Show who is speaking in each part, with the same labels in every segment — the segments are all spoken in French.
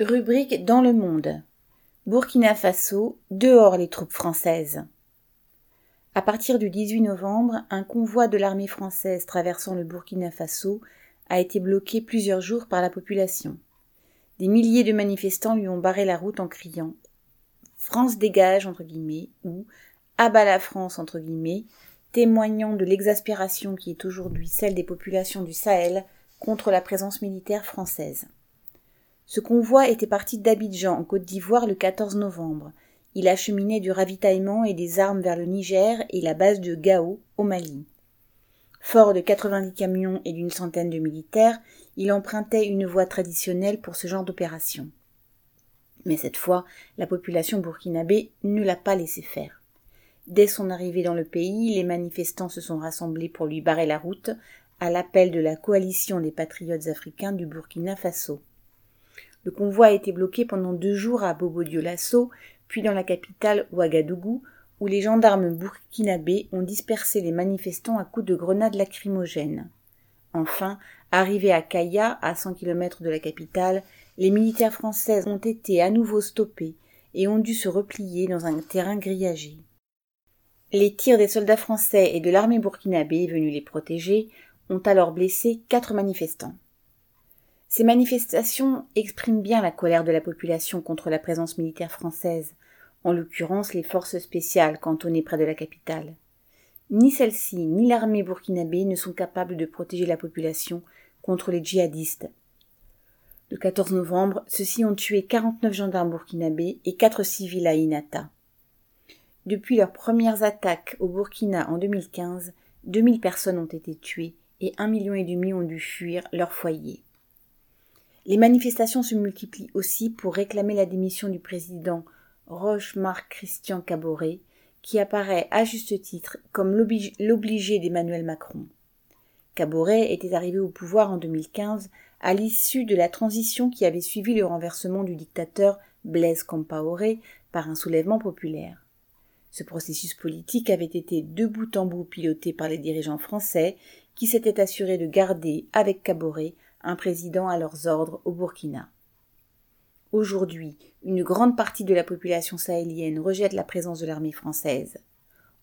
Speaker 1: Rubrique dans le monde. Burkina Faso, dehors les troupes françaises. À partir du 18 novembre, un convoi de l'armée française traversant le Burkina Faso a été bloqué plusieurs jours par la population. Des milliers de manifestants lui ont barré la route en criant France dégage entre guillemets ou Abat la France témoignant de l'exaspération qui est aujourd'hui celle des populations du Sahel contre la présence militaire française. Ce convoi était parti d'Abidjan en Côte d'Ivoire le 14 novembre. Il acheminait du ravitaillement et des armes vers le Niger et la base de Gao au Mali. Fort de 90 camions et d'une centaine de militaires, il empruntait une voie traditionnelle pour ce genre d'opération. Mais cette fois, la population burkinabé ne l'a pas laissé faire. Dès son arrivée dans le pays, les manifestants se sont rassemblés pour lui barrer la route, à l'appel de la coalition des patriotes africains du Burkina Faso. Le convoi a été bloqué pendant deux jours à Bobo-Dioulasso, puis dans la capitale Ouagadougou, où les gendarmes burkinabés ont dispersé les manifestants à coups de grenades lacrymogènes. Enfin, arrivés à Kaya, à 100 km de la capitale, les militaires français ont été à nouveau stoppés et ont dû se replier dans un terrain grillagé. Les tirs des soldats français et de l'armée burkinabé venus les protéger ont alors blessé quatre manifestants. Ces manifestations expriment bien la colère de la population contre la présence militaire française, en l'occurrence les forces spéciales cantonnées près de la capitale. Ni celle-ci ni l'armée burkinabé ne sont capables de protéger la population contre les djihadistes. Le 14 novembre, ceux-ci ont tué 49 gendarmes burkinabés et 4 civils à Inata. Depuis leurs premières attaques au Burkina en 2015, 2000 personnes ont été tuées et un million et demi ont dû fuir leur foyer. Les manifestations se multiplient aussi pour réclamer la démission du président Roche-Marc Christian Caboret, qui apparaît à juste titre comme l'obligé d'Emmanuel Macron. Caboret était arrivé au pouvoir en 2015 à l'issue de la transition qui avait suivi le renversement du dictateur Blaise Compaoré par un soulèvement populaire. Ce processus politique avait été de bout en bout piloté par les dirigeants français qui s'étaient assurés de garder avec Caboret un président à leurs ordres au Burkina. Aujourd'hui, une grande partie de la population sahélienne rejette la présence de l'armée française.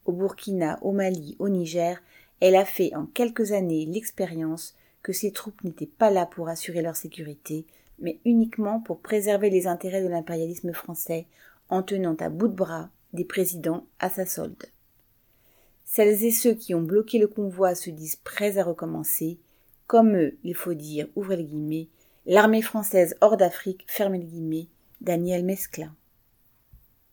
Speaker 1: Au Burkina, au Mali, au Niger, elle a fait en quelques années l'expérience que ces troupes n'étaient pas là pour assurer leur sécurité, mais uniquement pour préserver les intérêts de l'impérialisme français en tenant à bout de bras des présidents à sa solde. Celles et ceux qui ont bloqué le convoi se disent prêts à recommencer, comme eux, il faut dire, ouvrez les guillemets, l'armée française hors d'Afrique, fermez les guillemets, Daniel Mesclin.